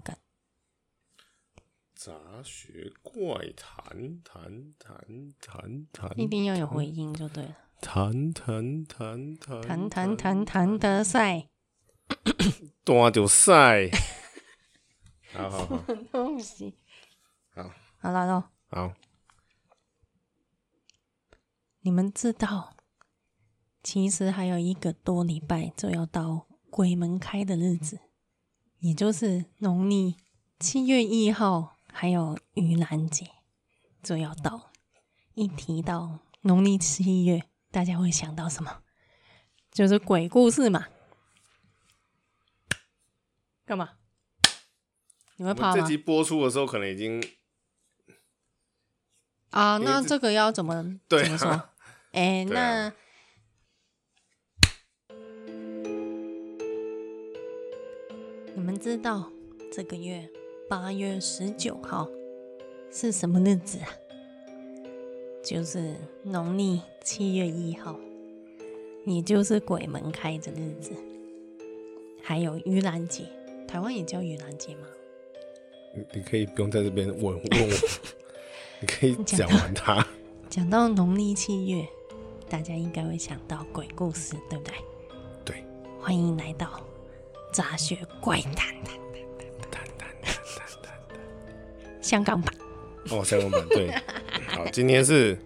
干。杂学怪谈，谈谈谈谈，一定要有回音就对了。谈谈谈谈，谈谈谈谈的赛，断就赛。好好好，东西。好，好了喽。好，你们知道，其实还有一个多礼拜就要到鬼门开的日子，也就是农历七月一号。还有盂兰节就要到，一提到农历七月，大家会想到什么？就是鬼故事嘛。干嘛？你会怕吗？这集播出的时候可能已经啊，那这个要怎么对怎么说？哎、欸，那、啊、你们知道这个月？八月十九号是什么日子啊？就是农历七月一号，也就是鬼门开的日子。还有盂兰节，台湾也叫盂兰节吗？你你可以不用在这边问问我，你可以讲完它。讲到农历七月，大家应该会想到鬼故事，对不对？对。欢迎来到杂学怪谈。香港版哦，香港版对，好，今天是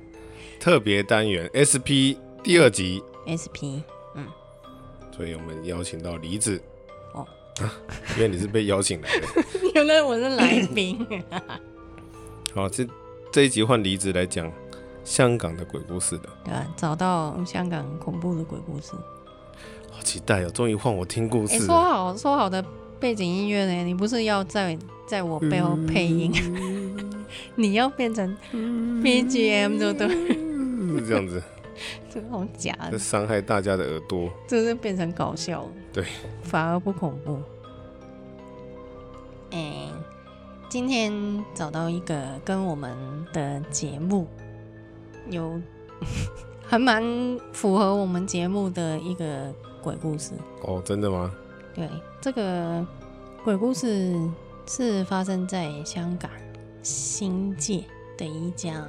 特别单元 SP 第二集，SP，嗯，所以我们邀请到梨子哦，因为你是被邀请来的，原来我是来宾，好，这这一集换梨子来讲香港的鬼故事的，对啊，找到香港恐怖的鬼故事，好期待哦，终于换我听故事，欸，说好说好的背景音乐呢？你不是要在？在我背后配音，嗯、你要变成 BGM 就对，是这样子，这好假的，这伤害大家的耳朵，这是变成搞笑，对，反而不恐怖。哎、欸，今天找到一个跟我们的节目有 还蛮符合我们节目的一个鬼故事哦，真的吗？对，这个鬼故事。是发生在香港新界的一家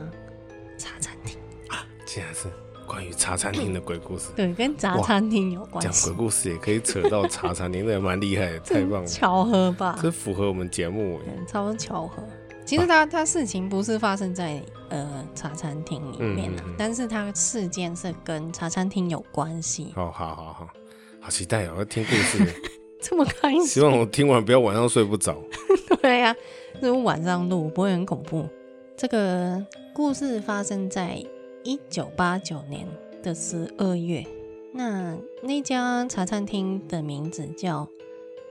茶餐厅啊，竟然是关于茶餐厅的鬼故事。对，跟茶餐厅有关系。讲鬼故事也可以扯到茶餐厅，那也蛮厉害的，太棒了。巧合吧？这符合我们节目，超多巧合。其实他他事情不是发生在呃茶餐厅里面的，但是他事件是跟茶餐厅有关系。哦好好好，好期待哦，要听故事。这么开心！希望我听完不要晚上睡不着。对呀、啊，如果晚上录不会很恐怖。这个故事发生在一九八九年的十二月。那那家茶餐厅的名字叫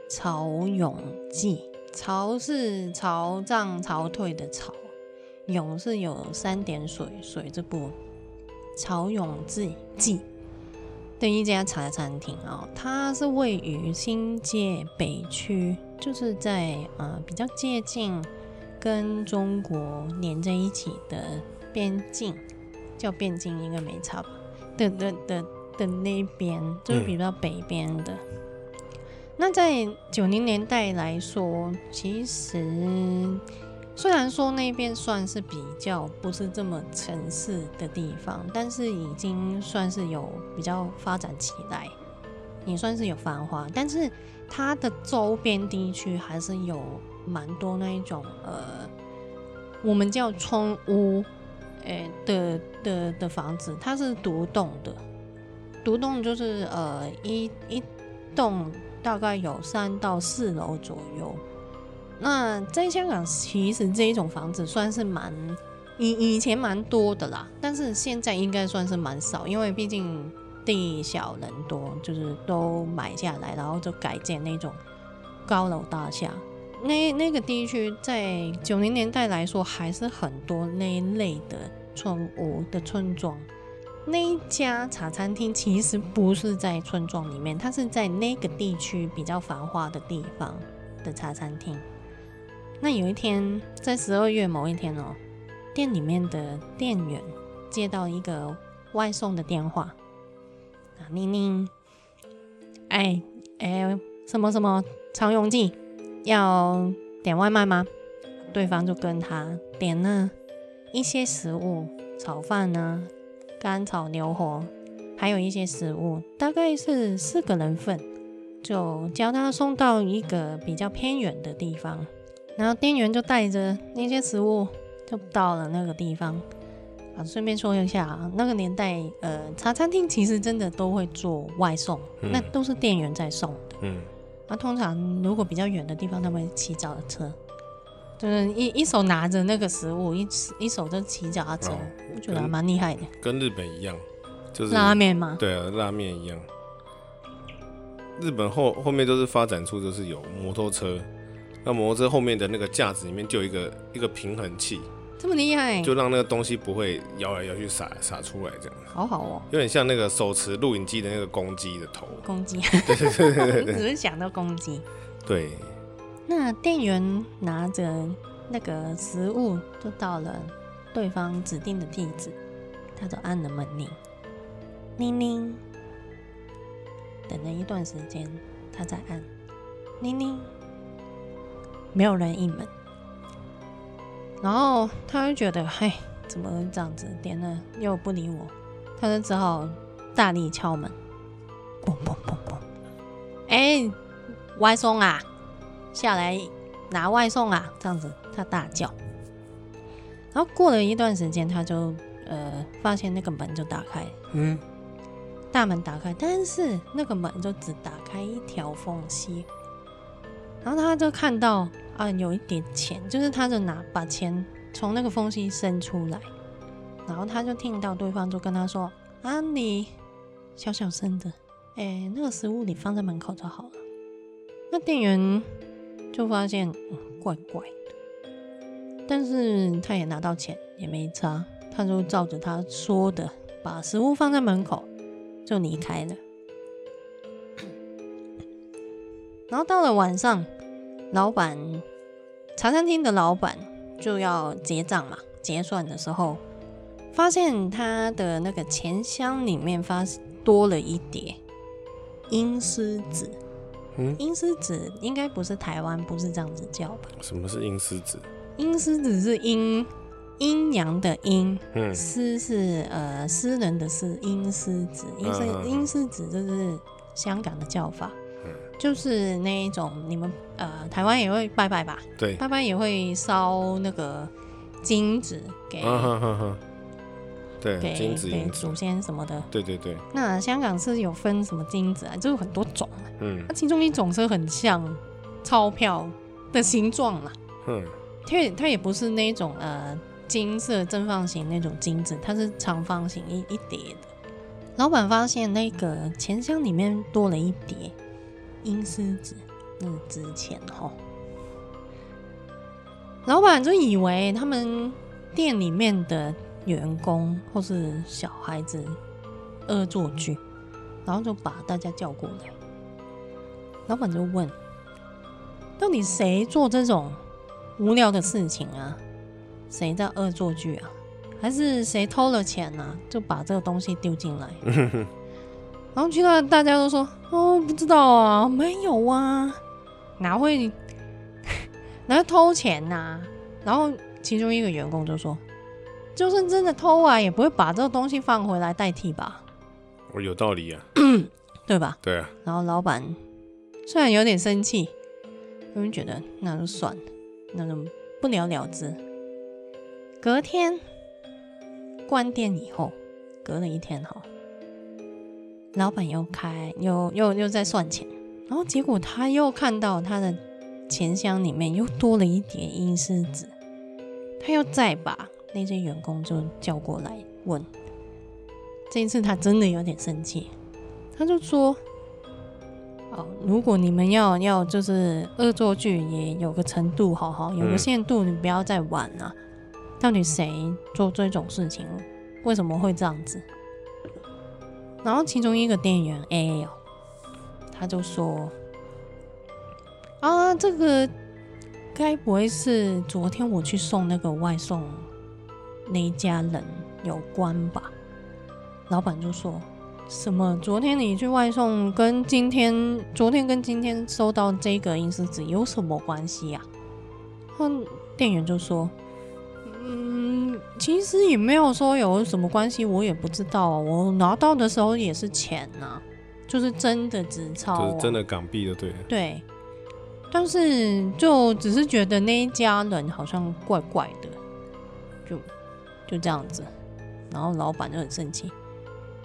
潮涌记，潮是潮涨潮退的潮，涌是有三点水水这部潮涌记记。的一家茶餐厅啊，它是位于新界北区，就是在呃比较接近跟中国连在一起的边境，叫边境应该没差吧？的的的的那边，就是比较北边的。那在九零年代来说，其实。虽然说那边算是比较不是这么城市的地方，但是已经算是有比较发展起来，也算是有繁华。但是它的周边地区还是有蛮多那一种呃，我们叫村屋，诶、的的的房子，它是独栋的，独栋就是呃一一栋大概有三到四楼左右。那在香港，其实这一种房子算是蛮以以前蛮多的啦，但是现在应该算是蛮少，因为毕竟地小人多，就是都买下来，然后就改建那种高楼大厦。那那个地区在九零年代来说，还是很多那一类的村屋的村庄。那一家茶餐厅其实不是在村庄里面，它是在那个地区比较繁华的地方的茶餐厅。那有一天，在十二月某一天哦、店里面的店员接到一个外送的电话，啊，宁宁，哎哎，什么什么潮涌记，要点外卖吗？对方就跟他点了一些食物，炒饭呢，干炒牛河，还有一些食物，大概是四个人份，就叫他送到一个比较偏远的地方。然后店员就带着那些食物就到了那个地方。啊，顺便说一下啊，那个年代，呃，茶餐厅其实真的都会做外送，嗯、那都是店员在送的。嗯。那通常如果比较远的地方，他们会骑脚踏车，就是一一手拿着那个食物，一一手就骑脚踏车，我、哦、觉得还蛮厉害的。跟日本一样，就是拉面吗？对啊，拉面一样。日本后后面都是发展出就是有摩托车。那摩托车后面的那个架子里面就有一个一个平衡器，这么厉害，就让那个东西不会摇来摇去洒洒出来，这样。好好哦，有点像那个手持录影机的那个公鸡的头。公鸡。对对对对对。只是想到公鸡。对。那店员拿着那个食物，就到了对方指定的地址，他就按了门铃，铃铃。等了一段时间，他再按，铃铃。没有人应门，然后他就觉得，嘿，怎么这样子？点了又不理我，他就只好大力敲门，嘣嘣嘣嘣，哎，外送啊，下来拿外送啊，这样子他大叫。然后过了一段时间，他就呃发现那个门就打开，嗯，大门打开，但是那个门就只打开一条缝隙。然后他就看到啊，有一点钱，就是他就拿把钱从那个缝隙伸出来，然后他就听到对方就跟他说：“啊，你小小声的，哎，那个食物你放在门口就好了。”那店员就发现，怪怪的，但是他也拿到钱也没差，他就照着他说的把食物放在门口就离开了。然后到了晚上，老板茶餐厅的老板就要结账嘛，结算的时候，发现他的那个钱箱里面发多了一叠阴司纸。嗯，阴司纸应该不是台湾不是这样子叫吧？什么是阴司纸？阴司纸是阴阴阳的阴，嗯，司是呃私人的司，阴司纸，阴司阴司纸就是香港的叫法。就是那一种，你们呃台湾也会拜拜吧？对，拜拜也会烧那个金子给，对，给金子给祖先什么的。对对对。那香港是有分什么金子啊？就有很多种。嗯。那其中一种是很像钞票的形状啦。嗯。它也它也不是那种呃金色正方形那种金子，它是长方形一一叠的。老板发现那个钱箱里面多了一叠。阴司子，那是值钱齁。老板就以为他们店里面的员工或是小孩子恶作剧，然后就把大家叫过来。老板就问：到底谁做这种无聊的事情啊？谁在恶作剧啊？还是谁偷了钱啊？就把这个东西丢进来？然后其他大家都说：“哦，不知道啊，没有啊，哪会 哪会偷钱呐、啊？”然后其中一个员工就说：“就算真的偷啊，也不会把这个东西放回来代替吧？”我有道理啊，对吧？对啊。然后老板虽然有点生气，他们觉得那就算了，那就不了了之。隔天关店以后，隔了一天哈。老板又开又又又在算钱，然后结果他又看到他的钱箱里面又多了一叠阴司纸，他又再把那些员工就叫过来问。这一次他真的有点生气，他就说：“哦，如果你们要要就是恶作剧，也有个程度，好好有个限度，你不要再玩了。到底谁做这种事情？为什么会这样子？”然后其中一个店员 A，他就说：“啊，这个该不会是昨天我去送那个外送那一家人有关吧？”老板就说：“什么？昨天你去外送，跟今天，昨天跟今天收到这个阴司纸有什么关系呀？哼，店员就说，嗯，其实也没有说有什么关系，我也不知道啊。我拿到的时候也是钱呐，就是真的纸钞，就是真的港币的，对。对，但是就只是觉得那一家人好像怪怪的，就就这样子，然后老板就很生气。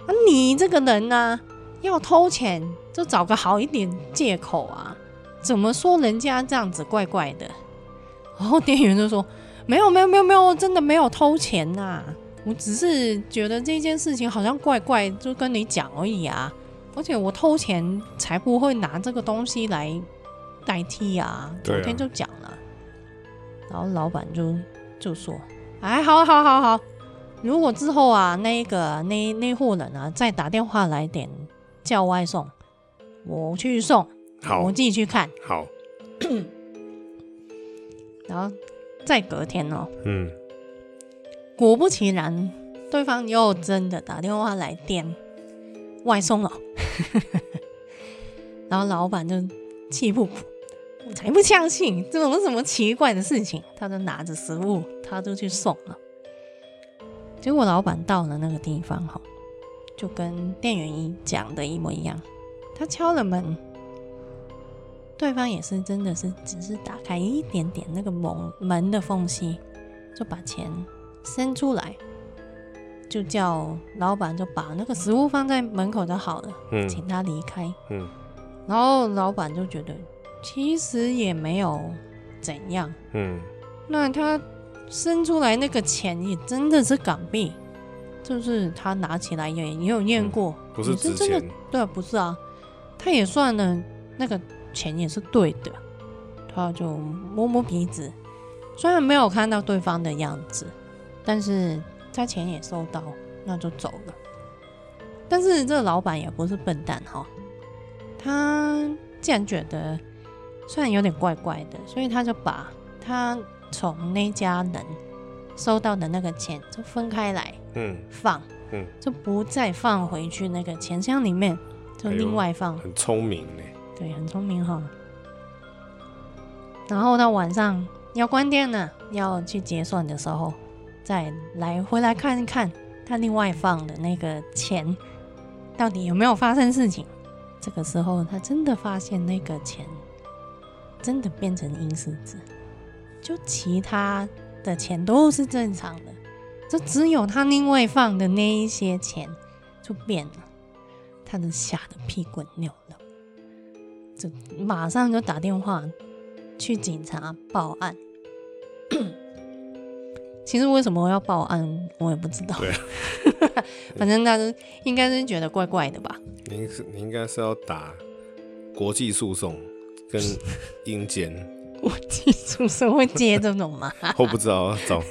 啊，你这个人呢、啊，要偷钱就找个好一点借口啊！怎么说人家这样子怪怪的？然后店员就说：“没有，没有，没有，没有，真的没有偷钱呐、啊！我只是觉得这件事情好像怪怪，就跟你讲而已啊！而且我偷钱才不会拿这个东西来代替啊！昨天就讲了。啊”然后老板就就说：“哎，好好好好。”如果之后啊，那个那那户人啊，再打电话来点叫外送，我去送，好，我自己去看，好。然后再隔天哦，嗯，果不其然，对方又真的打电话来电外送了，然后老板就气不服，我才不相信这种什么奇怪的事情，他就拿着食物，他就去送了。结果老板到了那个地方，哈，就跟店员一讲的一模一样。他敲了门，对方也是真的是只是打开一点点那个门门的缝隙，就把钱伸出来，就叫老板就把那个食物放在门口就好了，嗯，请他离开，嗯。然后老板就觉得其实也没有怎样，嗯，那他。伸出来那个钱也真的是港币，就是他拿起来也也有验过，嗯、不是真的，对啊，不是啊，他也算了，那个钱也是对的，他就摸摸鼻子，虽然没有看到对方的样子，但是他钱也收到，那就走了。但是这个老板也不是笨蛋哈，他既然觉得虽然有点怪怪的，所以他就把他。从那家人收到的那个钱就分开来，嗯，放，嗯，就不再放回去那个钱箱里面，就另外放。哎、很聪明呢，对，很聪明哈。然后到晚上要关店了，要去结算的时候，再来回来看一看他另外放的那个钱到底有没有发生事情。这个时候，他真的发现那个钱真的变成阴司纸。就其他的钱都是正常的，就只有他另外放的那一些钱就变了，他都吓得屁滚尿流，就马上就打电话去警察报案。其实为什么要报案，我也不知道。对，反正他是应该是觉得怪怪的吧。您是你应该是要打国际诉讼跟阴间。国际诉讼会接这种吗？我不知道，走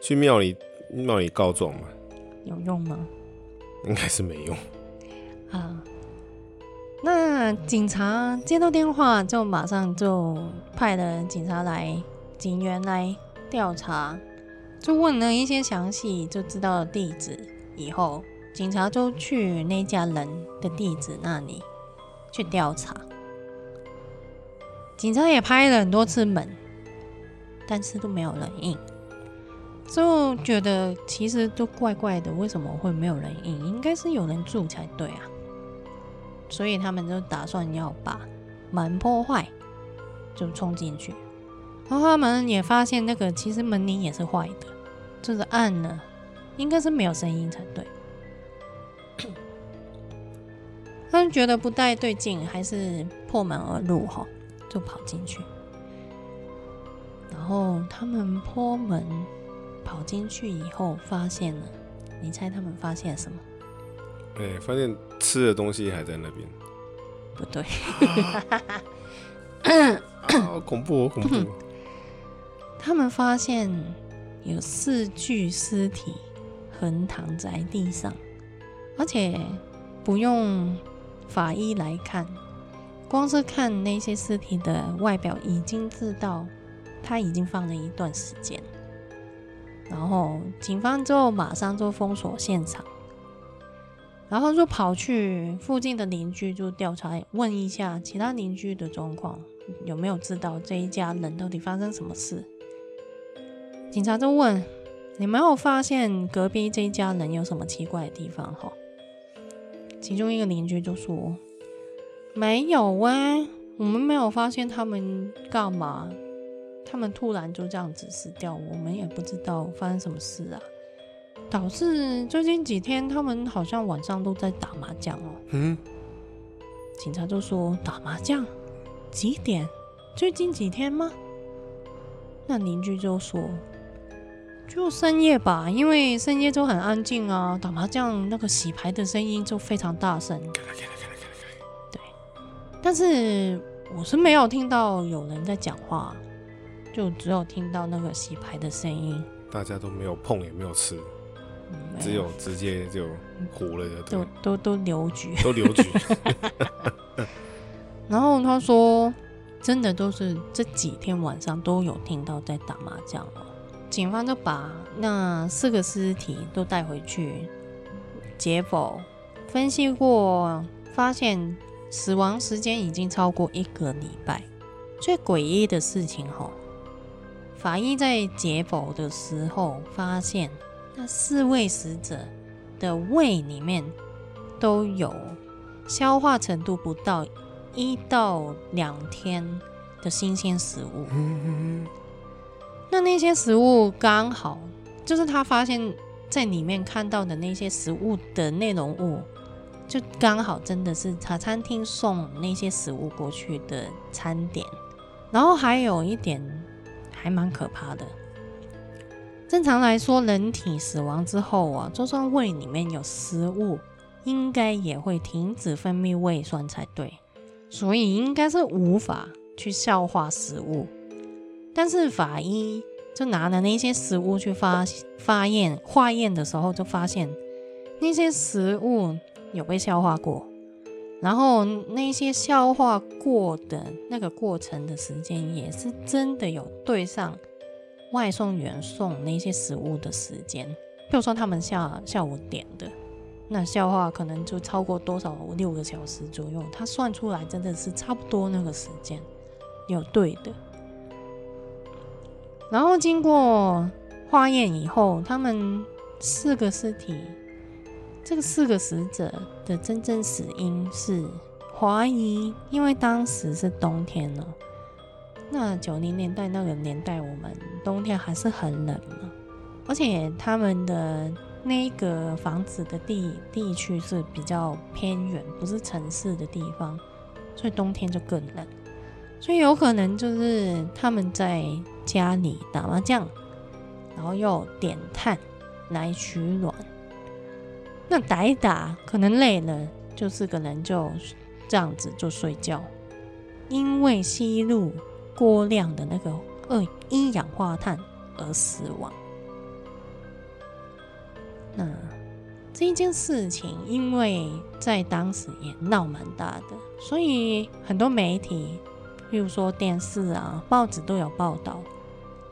去庙里庙里告状嘛？有用吗？应该是没用啊。那警察接到电话，就马上就派了警察来，警员来调查，就问了一些详细，就知道地址。以后警察就去那家人的地址那里去调查。警察也拍了很多次门，但是都没有人应，就觉得其实都怪怪的，为什么会没有人应？应该是有人住才对啊，所以他们就打算要把门破坏，就冲进去。然后他们也发现那个其实门铃也是坏的，就是按了，应该是没有声音才对。他们觉得不太对劲，还是破门而入哈。就跑进去，然后他们破门跑进去以后，发现了，你猜他们发现什么？哎、发现吃的东西还在那边。不对，好恐怖，好恐怖！他们发现有四具尸体横躺在地上，而且不用法医来看。光是看那些尸体的外表，已经知道他已经放了一段时间。然后警方之后马上就封锁现场，然后就跑去附近的邻居就调查，问一下其他邻居的状况，有没有知道这一家人到底发生什么事。警察就问：“你没有发现隔壁这一家人有什么奇怪的地方？”哈，其中一个邻居就说：“没有啊，我们没有发现他们干嘛，他们突然就这样子死掉，我们也不知道发生什么事啊。导致最近几天他们好像晚上都在打麻将哦。”嗯，警察就说：“打麻将？几点？最近几天吗？”那邻居就说。就深夜吧，因为深夜就很安静啊，打麻将那个洗牌的声音就非常大声。对，但是我是没有听到有人在讲话，就只有听到那个洗牌的声音。大家都没有碰，也没有吃，只有直接就糊了的，都都都留局，都留局。然后他说，真的都是这几天晚上都有听到在打麻将哦。警方就把那四个尸体都带回去解剖，分析过，发现死亡时间已经超过一个礼拜。最诡异的事情吼，法医在解剖的时候发现，那四位死者的胃里面都有消化程度不到一到两天的新鲜食物。那那些食物刚好就是他发现，在里面看到的那些食物的内容物，就刚好真的是茶餐厅送那些食物过去的餐点。然后还有一点还蛮可怕的，正常来说，人体死亡之后啊，就算胃里面有食物，应该也会停止分泌胃酸才对，所以应该是无法去消化食物。但是法医就拿了那些食物去发发验化验的时候，就发现那些食物有被消化过，然后那些消化过的那个过程的时间也是真的有对上外送员送那些食物的时间。比如说他们下下午点的，那消化可能就超过多少六个小时左右，他算出来真的是差不多那个时间有对的。然后经过化验以后，他们四个尸体，这个四个死者的真正死因是怀疑，因为当时是冬天了。那九零年代那个年代，我们冬天还是很冷嘛，而且他们的那个房子的地地区是比较偏远，不是城市的地方，所以冬天就更冷。所以有可能就是他们在。家里打麻将，然后又点炭来取暖。那打一打，可能累了，就是可能就这样子就睡觉。因为吸入过量的那个二一氧化碳而死亡。那这一件事情，因为在当时也闹蛮大的，所以很多媒体。比如说电视啊、报纸都有报道，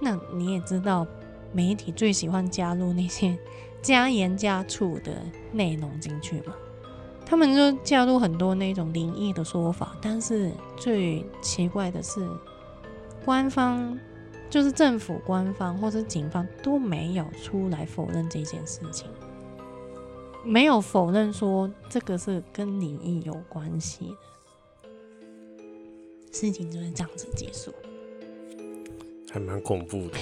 那你也知道，媒体最喜欢加入那些加盐加醋的内容进去嘛。他们就加入很多那种灵异的说法，但是最奇怪的是，官方就是政府官方或者警方都没有出来否认这件事情，没有否认说这个是跟灵异有关系的。事情就是这样子结束，还蛮恐怖的。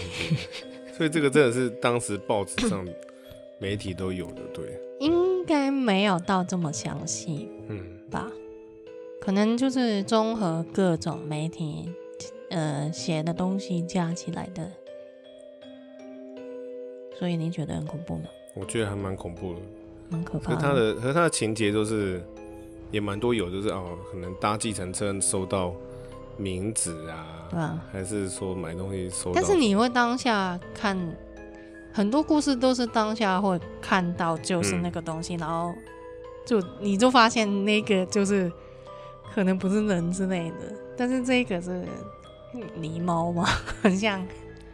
所以这个真的是当时报纸上媒体都有的，对？应该没有到这么详细，嗯吧？可能就是综合各种媒体呃写的东西加起来的。所以你觉得很恐怖吗？我觉得还蛮恐怖的，蛮可怕的。和他的和他的情节都是也蛮多有，就是哦，可能搭计程车收到。名字啊，对啊，还是说买东西收到？但是你会当下看很多故事，都是当下会看到就是那个东西，嗯、然后就你就发现那个就是可能不是人之类的，但是这个是狸猫吗？很像。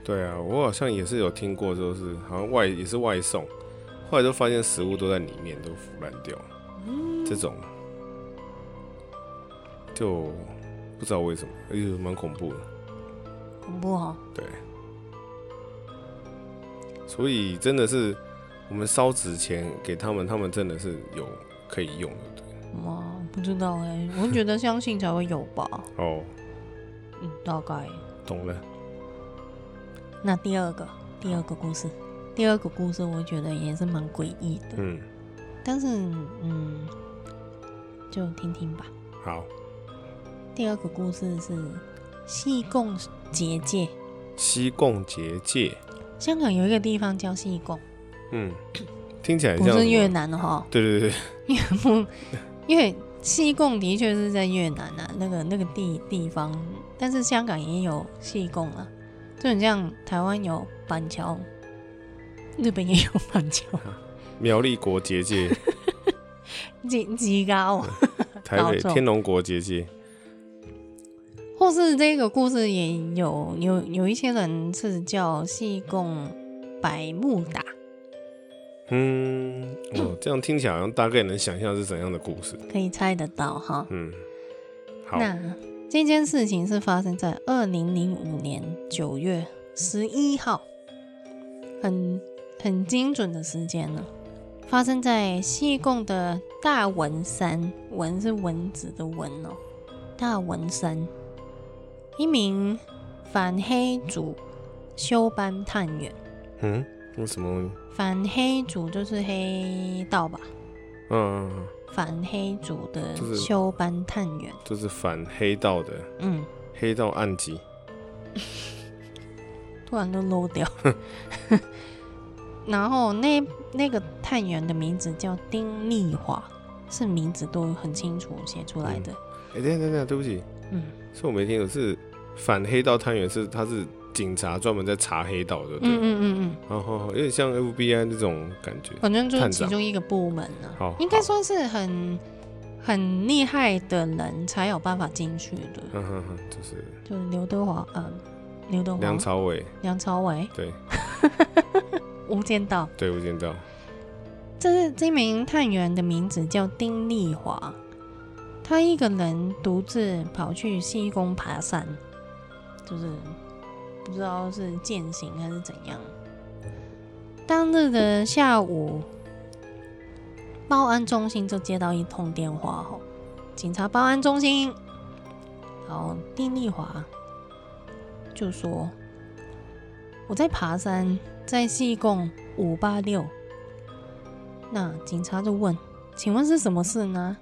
对啊，我好像也是有听过，就是好像外也是外送，后来就发现食物都在里面都腐烂掉。这种，就不知道为什么，哎呦，蛮恐怖的。恐怖哦。对。所以真的是，我们烧纸钱给他们，他们真的是有可以用的。对。哇，不知道哎，我觉得相信才会有吧。哦。嗯，大概。懂了。那第二个，第二个故事，第二个故事，我觉得也是蛮诡异的。嗯。但是，嗯，就听听吧。好。第二个故事是西贡结界。西贡结界。香港有一个地方叫西贡。嗯，听起来像不是越南的哈。对对对。因为因为西贡的确是在越南啊，那个那个地地方，但是香港也有戏贡啊，就很像台湾有板桥，日本也有板桥。苗栗国结界，几几高？台北天龙国结界，或是这个故事也有有有一些人是叫戏贡百慕达。嗯，哦，这样听起来好像大概能想象是怎样的故事，可以猜得到哈。嗯，好。那这件事情是发生在二零零五年九月十一号，很很精准的时间了。发生在西贡的大文山，文是蚊子的蚊哦。大文山，一名反黑组休班探员。嗯，为什么？反黑组就是黑道吧？嗯，反黑组的休班探员，就是反黑道的。嗯，黑道案集？突然就漏掉。然后那那个探员的名字叫丁丽华，是名字都很清楚写出来的。哎、嗯，等等等，对不起，嗯，是我没听懂，是反黑道探员，是他是警察，专门在查黑道的。对，嗯嗯嗯嗯，然后有点像 FBI 那种感觉，反正就是其中一个部门呢、啊。好，应该算是很很厉害的人才有办法进去的。嗯哼哼，就是就是刘德华，嗯，刘德华，梁朝伟，梁朝伟，对。无间道，对，无间道。这是这名探员的名字叫丁丽华，他一个人独自跑去西宫爬山，就是不知道是践行还是怎样。当日的下午，报案中心就接到一通电话，吼，警察报案中心，然后丁丽华就说：“我在爬山。”在西贡五八六，那警察就问：“请问是什么事呢？”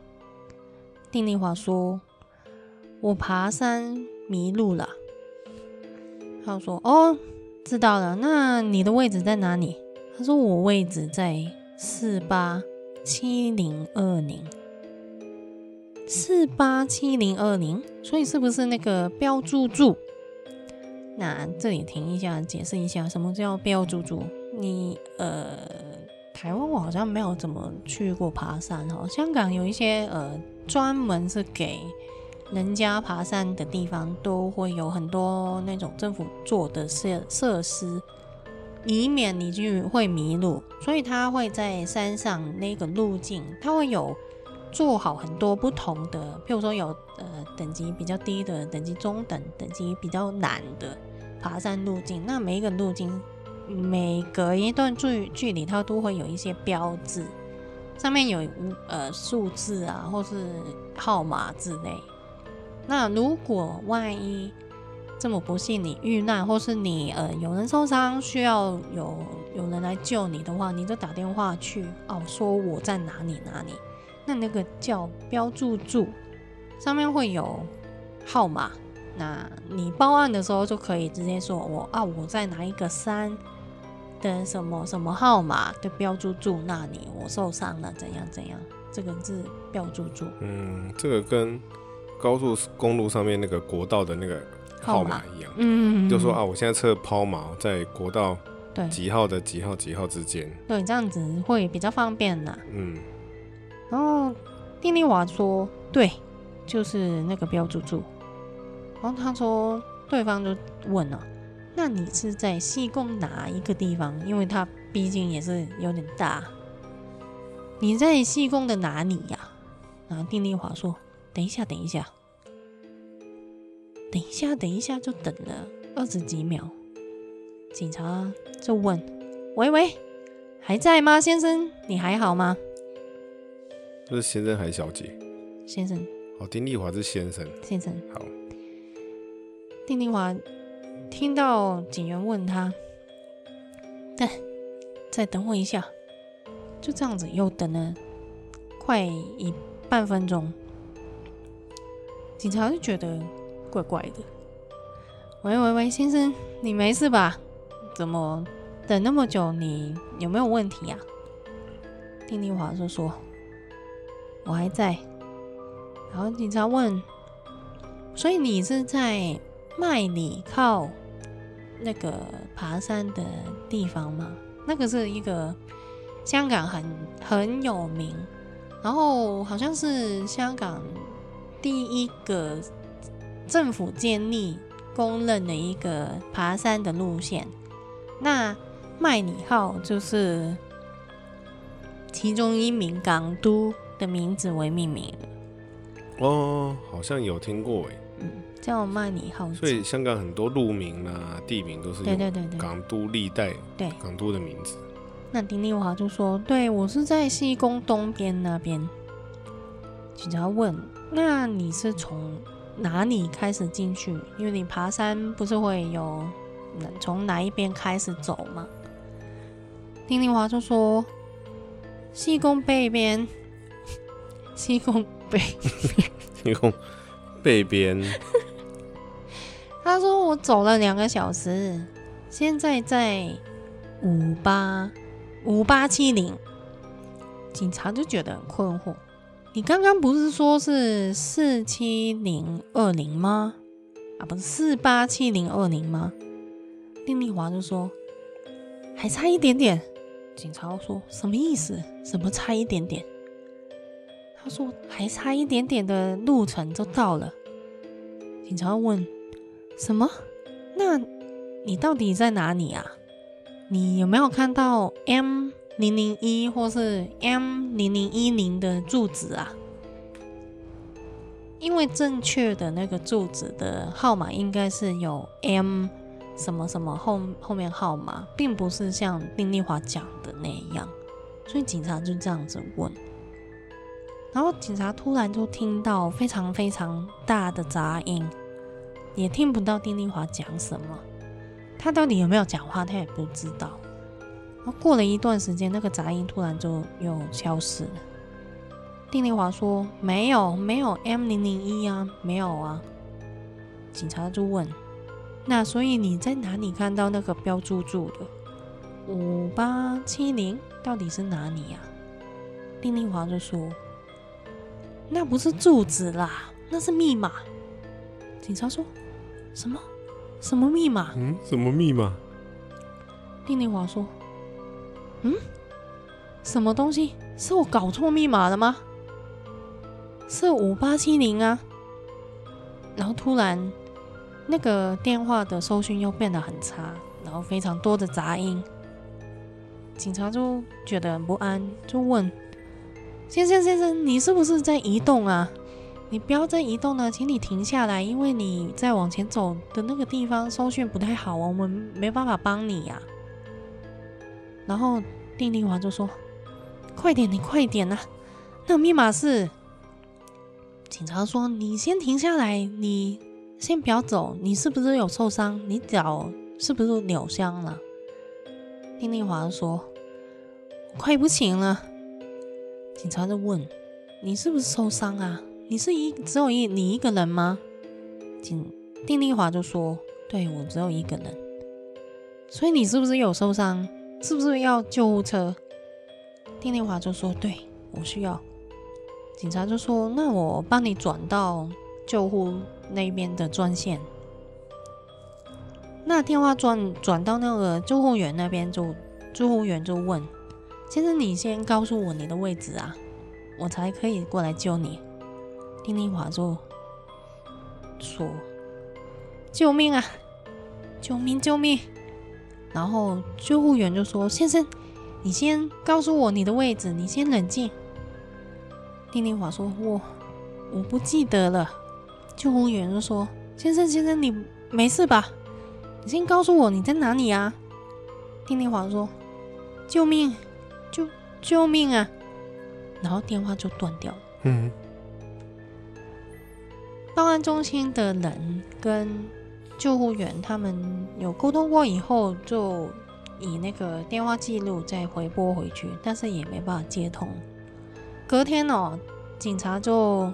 丁丽华说：“我爬山迷路了。”他说：“哦，知道了。那你的位置在哪里？”他说：“我位置在四八七零二零，四八七零二零。所以是不是那个标注住？”那这里停一下，解释一下什么叫标注住。你呃，台湾我好像没有怎么去过爬山哦。香港有一些呃，专门是给人家爬山的地方，都会有很多那种政府做的设设施，以免你就会迷路。所以他会在山上那个路径，他会有做好很多不同的，譬如说有呃等级比较低的，等级中等，等级比较难的爬山路径。那每一个路径，每隔一段距距离，它都会有一些标志，上面有呃数字啊，或是号码之类。那如果万一这么不幸你遇难，或是你呃有人受伤，需要有有人来救你的话，你就打电话去哦，说我在哪里哪里。那那个叫标注住，上面会有号码。那你报案的时候就可以直接说我啊，我在哪一个山的什么什么号码的标注住那里，我受伤了，怎样怎样，这个字标注住。嗯，这个跟高速公路上面那个国道的那个号码一样。嗯，就说啊，我现在车抛锚在国道对几号的几号几号之间。对，这样子会比较方便呐。嗯。然后丁丽华说：“对，就是那个标注住。”然后他说：“对方就问了，那你是在西贡哪一个地方？因为他毕竟也是有点大。你在西贡的哪里呀？”然后丁丽华说：“等一下，等一下，等一下，等一下。”就等了二十几秒，警察就问：“喂喂，还在吗，先生？你还好吗？”这是先生还是小姐？先生。哦，丁丽华是先生。先生。好。丁丽华听到警员问他：“再再等我一下。”就这样子，又等了快一半分钟，警察就觉得怪怪的。喂喂喂，先生，你没事吧？怎么等那么久？你有没有问题呀？丁丽华就说：“我还在。”然后警察问：“所以你是在麦理靠那个爬山的地方吗？那个是一个。”香港很很有名，然后好像是香港第一个政府建立公认的一个爬山的路线。那麦理号就是其中一名港督的名字为命名的。哦，好像有听过哎。嗯，叫麦理号。所以香港很多路名啊、地名都是对对对对港都历代对港都的名字。那丁丽华就说：“对，我是在西贡东边那边。”警察问：“那你是从哪里开始进去？因为你爬山不是会有从哪一边开始走吗？”丁丽华就说：“西宫北边，西宫北边，西宫北边。”他说：“我走了两个小时，现在在五八。”五八七零，警察就觉得很困惑。你刚刚不是说是四七零二零吗？啊，不是四八七零二零吗？丁丽华就说还差一点点。警察说什么意思？什么差一点点？他说还差一点点的路程就到了。警察问什么？那你到底在哪里啊？你有没有看到 M 零零一或是 M 零零一零的住址啊？因为正确的那个住址的号码应该是有 M 什么什么后后面号码，并不是像丁丽华讲的那样，所以警察就这样子问。然后警察突然就听到非常非常大的杂音，也听不到丁丽华讲什么。他到底有没有讲话，他也不知道。然后过了一段时间，那个杂音突然就又消失了。丁丽华说：“没有，没有 M 零零一啊，没有啊。”警察就问：“那所以你在哪里看到那个标注住的五八七零？到底是哪里呀？”丁丽华就说：“那不是住址啦，那是密码。”警察说：“什么？”什么密码？嗯，什么密码？丁丽华说：“嗯，什么东西？是我搞错密码了吗？是五八七零啊！”然后突然，那个电话的收讯又变得很差，然后非常多的杂音。警察就觉得很不安，就问：“先生，先生，你是不是在移动啊？”你不要再移动了，请你停下来，因为你再往前走的那个地方收讯不太好啊，我们没办法帮你呀。然后丁丽华就说：“快点，你快点呐！那密码是……”警察说：“你先停下来，你先不要走，你是不是有受伤？你脚是不是扭伤了？”丁丽华说：“快不行了。”警察就问：“你是不是受伤啊？”你是一只有一你一个人吗？警丁丽华就说：“对，我只有一个人。”所以你是不是有受伤？是不是要救护车？丁丽华就说：“对，我需要。”警察就说：“那我帮你转到救护那边的专线。”那电话转转到那个救护员那边，就救护员就问：“先生，你先告诉我你的位置啊，我才可以过来救你。”丁丽华就说：“救命啊！救命！救命！”然后救护员就说：“先生，你先告诉我你的位置，你先冷静。”丁丽华说：“我我不记得了。”救护员就说：“先生，先生，你没事吧？你先告诉我你在哪里啊？”丁丽华说：“救命！救救命啊！”然后电话就断掉了。嗯。报案中心的人跟救护员他们有沟通过以后，就以那个电话记录再回拨回去，但是也没办法接通。隔天哦，警察就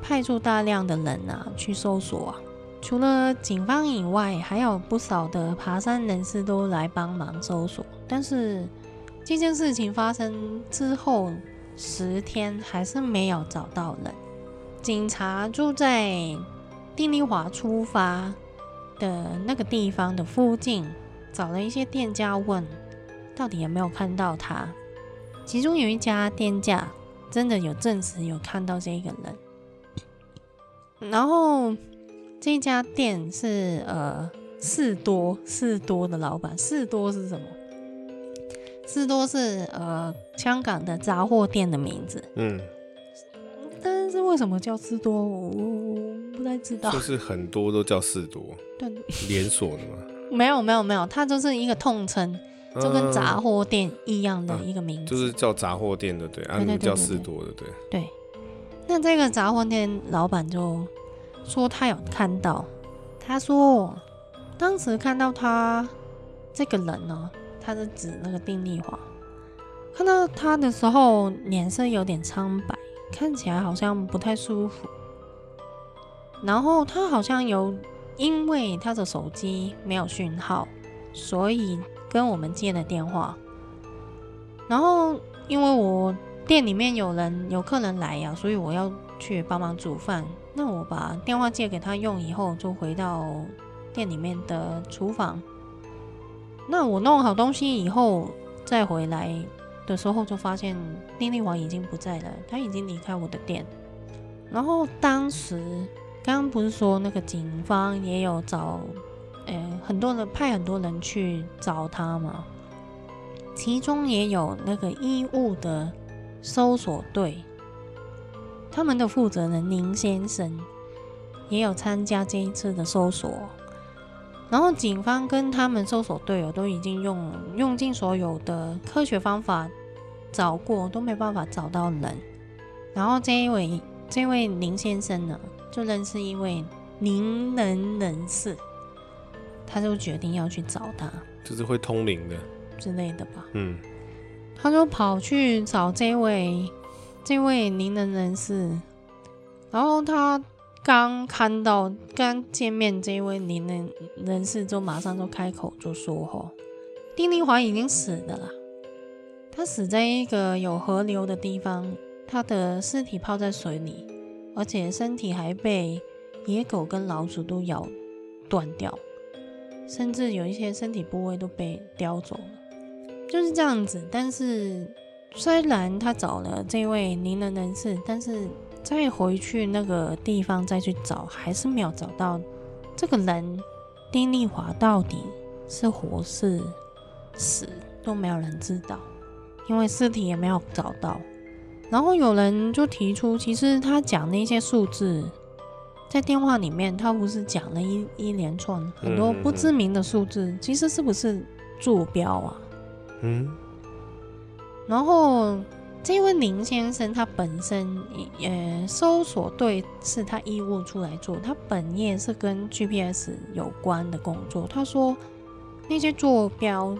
派出大量的人啊去搜索啊，除了警方以外，还有不少的爬山人士都来帮忙搜索。但是这件事情发生之后十天，还是没有找到人。警察就在丁丽华出发的那个地方的附近找了一些店家问，到底有没有看到他。其中有一家店家真的有证实有看到这个人。然后这家店是呃士多士多的老板，士多是什么？士多是呃香港的杂货店的名字。嗯。但是为什么叫士多？我不太知道。就是很多都叫士多，对，连锁的吗？没有没有没有，它就是一个统称，就跟杂货店一样的一个名字，啊、就是叫杂货店的，对，啊，叫士多的，对。对，那这个杂货店老板就说他有看到，他说当时看到他这个人呢，他是指那个丁丽华，看到他的时候脸色有点苍白。看起来好像不太舒服，然后他好像有因为他的手机没有讯号，所以跟我们接了电话。然后因为我店里面有人有客人来呀，所以我要去帮忙煮饭。那我把电话借给他用以后，就回到店里面的厨房。那我弄好东西以后再回来。的时候就发现丁丽华已经不在了，他已经离开我的店。然后当时刚刚不是说那个警方也有找，呃，很多人派很多人去找他吗？其中也有那个医务的搜索队，他们的负责人林先生也有参加这一次的搜索。然后警方跟他们搜索队友都已经用用尽所有的科学方法找过，都没办法找到人。然后这一位这位林先生呢，就认识一位灵能人士，他就决定要去找他，就是会通灵的之类的吧。嗯，他就跑去找这位这位灵能人士，然后他。刚看到刚见面这位灵能人士，就马上就开口就说：“吼，丁丽华已经死的了，他死在一个有河流的地方，他的尸体泡在水里，而且身体还被野狗跟老鼠都咬断掉，甚至有一些身体部位都被叼走了，就是这样子。但是虽然他找了这位灵能人士，但是。”再回去那个地方再去找，还是没有找到这个人。丁丽华到底是活是死都没有人知道，因为尸体也没有找到。然后有人就提出，其实他讲那些数字在电话里面，他不是讲了一一连串很多不知名的数字，其实是不是坐标啊？嗯，然后。这位林先生，他本身也，搜索队是他义务出来做，他本业是跟 GPS 有关的工作。他说那些坐标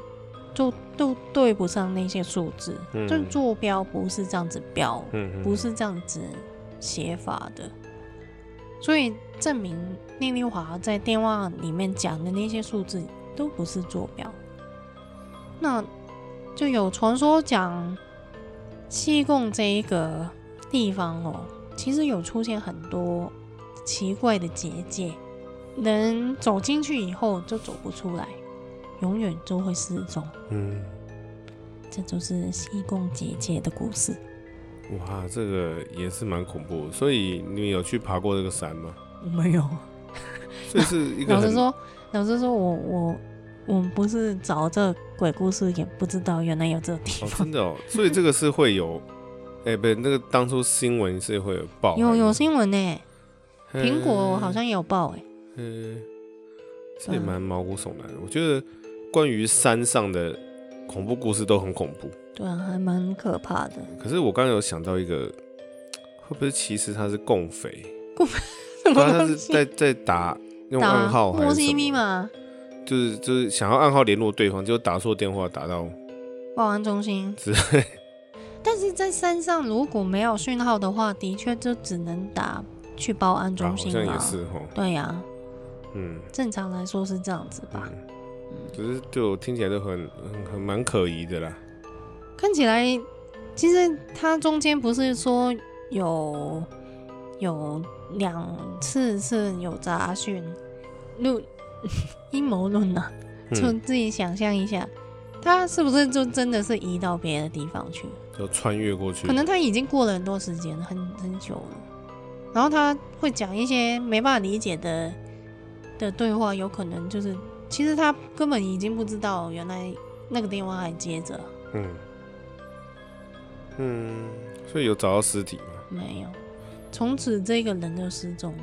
就都对不上那些数字，嗯、就坐标不是这样子标，嗯、不是这样子写法的，所以证明聂丽华在电话里面讲的那些数字都不是坐标。那就有传说讲。西贡这一个地方哦，其实有出现很多奇怪的结界，人走进去以后就走不出来，永远都会失踪。嗯，这就是西贡姐姐的故事。哇，这个也是蛮恐怖的。所以你有去爬过这个山吗？我没有。这是一个老实说，老实说我我。我们不是找这鬼故事，也不知道原来有这个地方。哦，真的哦，所以这个是会有 哎、欸，不是那个当初新闻是会有报，有有新闻呢，苹果好像也有报哎。嗯，这也蛮毛骨悚然的。我觉得关于山上的恐怖故事都很恐怖。对啊，还蛮可怕的。可是我刚刚有想到一个，会不会其实他是共匪？共匪？他是在在打用暗号还是什么？密码？就是就是想要暗号联络对方，就打错电话打到报案中心之类。但是在山上如果没有讯号的话，的确就只能打去报案中心了。好像也是哦。对呀、啊。嗯。正常来说是这样子吧。嗯。只是就听起来都很很蛮可疑的啦。看起来，其实它中间不是说有有两次是有杂讯，录阴谋论呐，就自己想象一下。嗯他是不是就真的是移到别的地方去？就穿越过去？可能他已经过了很多时间，很很久了。然后他会讲一些没办法理解的的对话，有可能就是其实他根本已经不知道原来那个电话还接着。嗯嗯，所以有找到尸体吗？没有，从此这个人就失踪。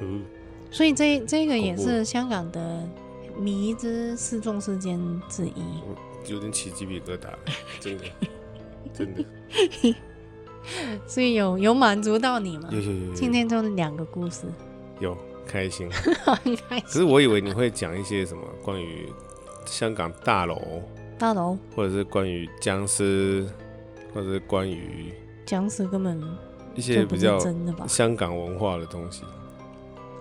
嗯，所以这这个也是香港的。迷之失踪事件之一，我有点起鸡皮疙瘩，真的，真的。所以有有满足到你吗？有有有，有。今天就是两个故事，有开心，很开心。可是我以为你会讲一些什么关于香港大楼、大楼，或者是关于僵尸，或者是关于僵尸根本一些比较真的吧香港文化的东西。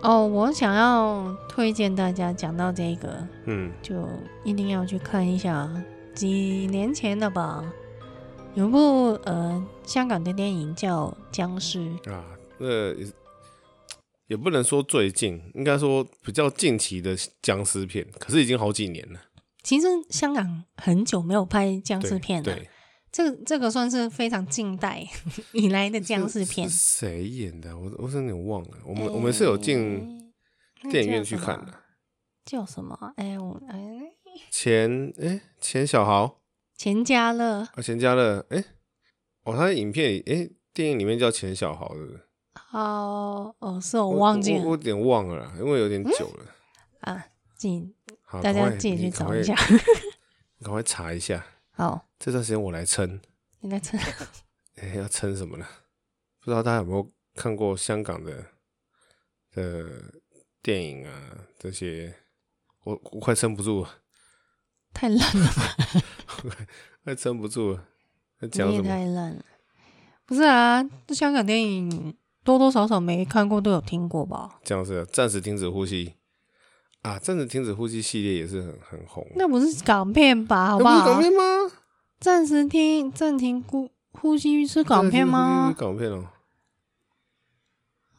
哦，我想要推荐大家讲到这个，嗯，就一定要去看一下。几年前的吧，有部呃香港的电影叫《僵尸》啊，那也，也不能说最近，应该说比较近期的僵尸片，可是已经好几年了。其实香港很久没有拍僵尸片了。这个这个算是非常近代 以来的僵尸片。是谁演的？我我真的有点忘了。我们、欸、我们是有进电影院去看的。叫什么？哎我哎。钱哎钱小豪。钱嘉乐。啊钱嘉乐哎哦他的影片里哎电影里面叫钱小豪的。哦哦是我忘记了。我，有点忘了啦，因为有点久了。嗯、啊，自己大家自己去找一下。赶快查一下。好。这段时间我来撑，你来撑，哎，要撑什么呢？不知道大家有没有看过香港的的电影啊？这些我我快撑不住了，太烂了吧，快撑不住了。讲什么？太烂了，不是啊？这香港电影多多少少没看过都有听过吧？这样是暂时停止呼吸啊！暂时停止呼吸系列也是很很红，那不是港片吧？好不好？不是港片吗？暂时听暂停呼呼吸是港片吗？港片哦，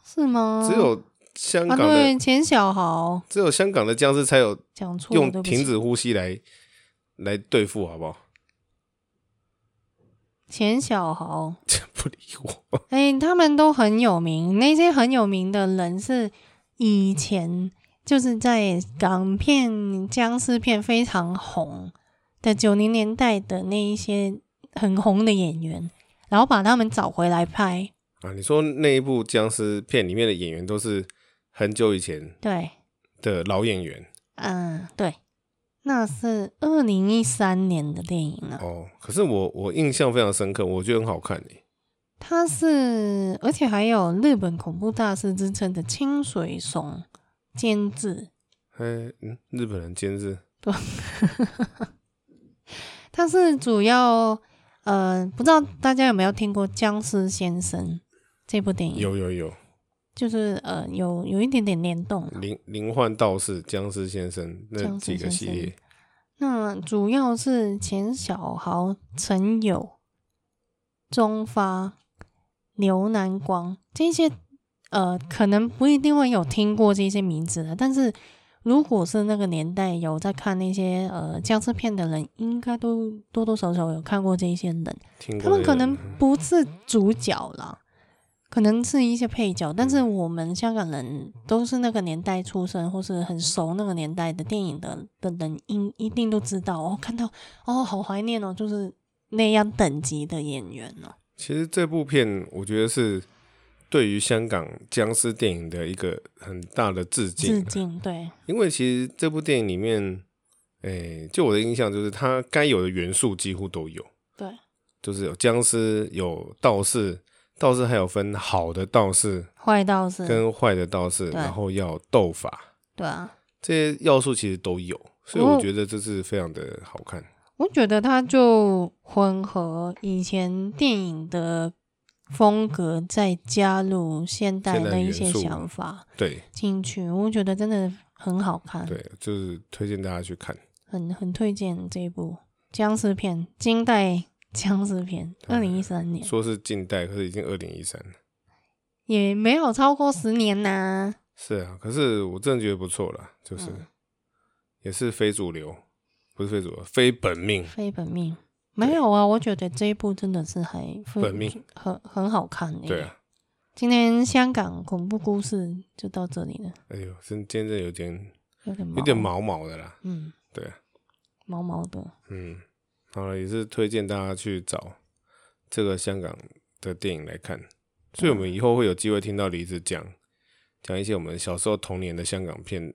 是吗？只有香港的钱、啊、小豪，只有香港的僵尸才有讲错，用停止呼吸来来对付，好不好？钱小豪不理我。哎、欸，他们都很有名，那些很有名的人是以前就是在港片僵尸片非常红。的九零年代的那一些很红的演员，然后把他们找回来拍啊。你说那一部僵尸片里面的演员都是很久以前对的老演员，嗯，对，那是二零一三年的电影了。哦，可是我我印象非常深刻，我觉得很好看诶。它是，而且还有日本恐怖大师之称的清水松监制。哎，嗯，日本人监制。对。他是主要，呃，不知道大家有没有听过《僵尸先生》这部电影？有有有，就是呃，有有一点点联动。灵灵幻道士、僵尸先生那几个系列。那主要是钱小豪、陈友、钟发、刘南光这些，呃，可能不一定会有听过这些名字的，但是。如果是那个年代有在看那些呃僵尸片的人，应该都多多少少有看过这些人。他们可能不是主角啦，可能是一些配角。但是我们香港人都是那个年代出生，或是很熟那个年代的电影的的人，应一定都知道哦。看到哦，好怀念哦，就是那样等级的演员哦。其实这部片，我觉得是对于香港僵尸电影的一个很大的致敬。致敬，对。因为其实这部电影里面，诶、欸，就我的印象就是，它该有的元素几乎都有。对。就是有僵尸，有道士，道士还有分好的道士、坏道士跟坏的道士，然后要斗法。对啊。这些要素其实都有，所以我觉得这是非常的好看。我觉得它就混合以前电影的风格，再加入现代的一些想法，对进去，我觉得真的很好看。对，就是推荐大家去看，很很推荐这一部僵尸片，金代僵尸片，二零一三年。说是近代，可是已经二零一三了，也没有超过十年呐、啊。是啊，可是我真的觉得不错了，就是、嗯、也是非主流。不是非主流，非本命，非本命没有啊！我觉得这一部真的是还本命，很很好看诶。对啊，今天香港恐怖故事就到这里了。哎呦，真今天有点有点有点毛毛的啦。嗯，对啊，毛毛的。嗯，好了，也是推荐大家去找这个香港的电影来看。所以，我们以后会有机会听到李子讲讲一些我们小时候童年的香港片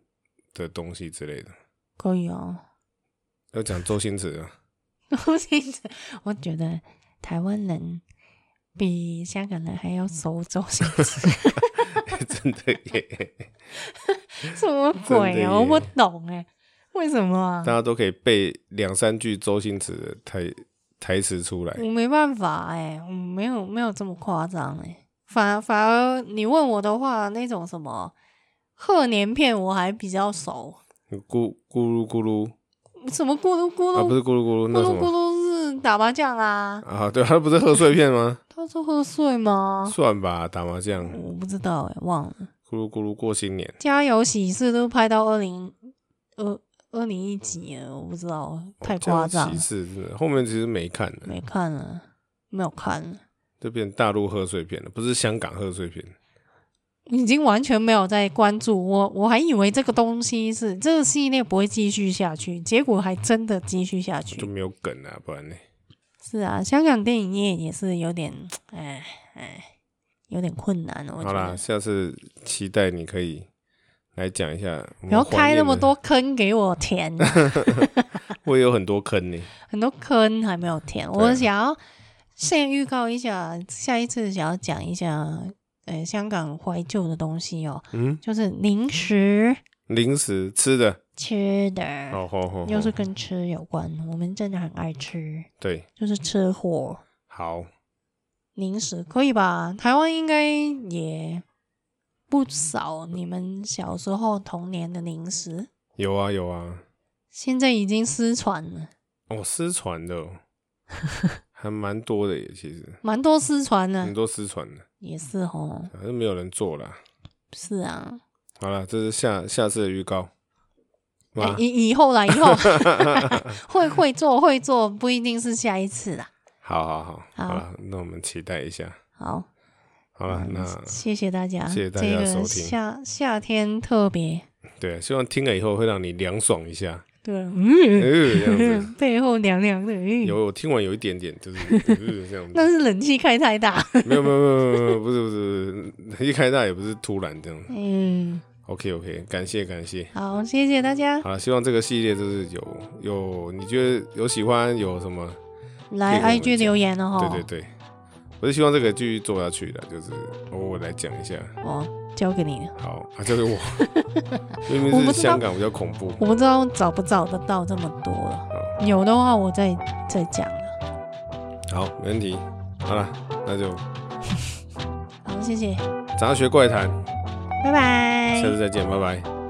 的东西之类的。可以哦。要讲周星驰啊，周星驰，我觉得台湾人比香港人还要熟周星驰，真的耶？什么鬼啊？我不懂哎，为什么啊？大家都可以背两三句周星驰的台台词出来，我没办法哎，我没有没有这么夸张哎，反而反而你问我的话，那种什么贺年片我还比较熟，咕咕噜咕噜。什么咕噜咕噜？啊，不是咕噜咕噜？咕噜咕噜是打麻将啊！啊，对，他不是贺岁片吗？他是贺岁吗？算吧，打麻将。我不知道哎，忘了。咕噜咕噜过新年。家有喜事都拍到二零二二零一几年，我不知道，太夸张。喜事真的，后面其实没看了，没看了，没有看了，就变大陆贺岁片了，不是香港贺岁片。已经完全没有在关注我，我还以为这个东西是这个系列不会继续下去，结果还真的继续下去，就没有梗啊，不然呢？是啊，香港电影业也是有点，哎哎，有点困难。我觉得。好啦，下次期待你可以来讲一下，不要开那么多坑给我填。我也有很多坑呢，很多坑还没有填。我想要先预告一下，下一次想要讲一下。呃，香港怀旧的东西哦，嗯，就是零食，零食吃的，吃的，哦吼吼，又是跟吃有关，我们真的很爱吃，对，就是吃货。好，零食可以吧？台湾应该也不少，你们小时候童年的零食有啊有啊，现在已经失传了，哦，失传的。还蛮多的耶，其实蛮多失传的，很多失传的，也是哦，反正没有人做啦。是啊，好了，这是下下次的预告。以、欸、以后啦，以后 会会做会做，不一定是下一次啦。好好好，好了，那我们期待一下。好，好了，那谢谢大家，谢谢大家收听。夏夏天特别，对，希望听了以后会让你凉爽一下。对，嗯，这样子 背后凉凉的。有，我听完有一点点，就是 这样子。那是冷气开太大。没有，没有，没有，没有，不是，不是，冷气开大也不是突然这样。嗯，OK，OK，、okay, okay, 感谢，感谢。好，谢谢大家。好，希望这个系列就是有有，你觉得有喜欢有什么？来 IG 留言哦。对对对，我是希望这个继续做下去的，就是我来讲一下。哦。交给你。好，啊，交给我。明明是香港比较恐怖，我不知道找不找得到这么多了。有的话，我再再讲了。好，没问题。好了，那就 好，谢谢。杂学怪谈，拜拜。下次再见，拜拜。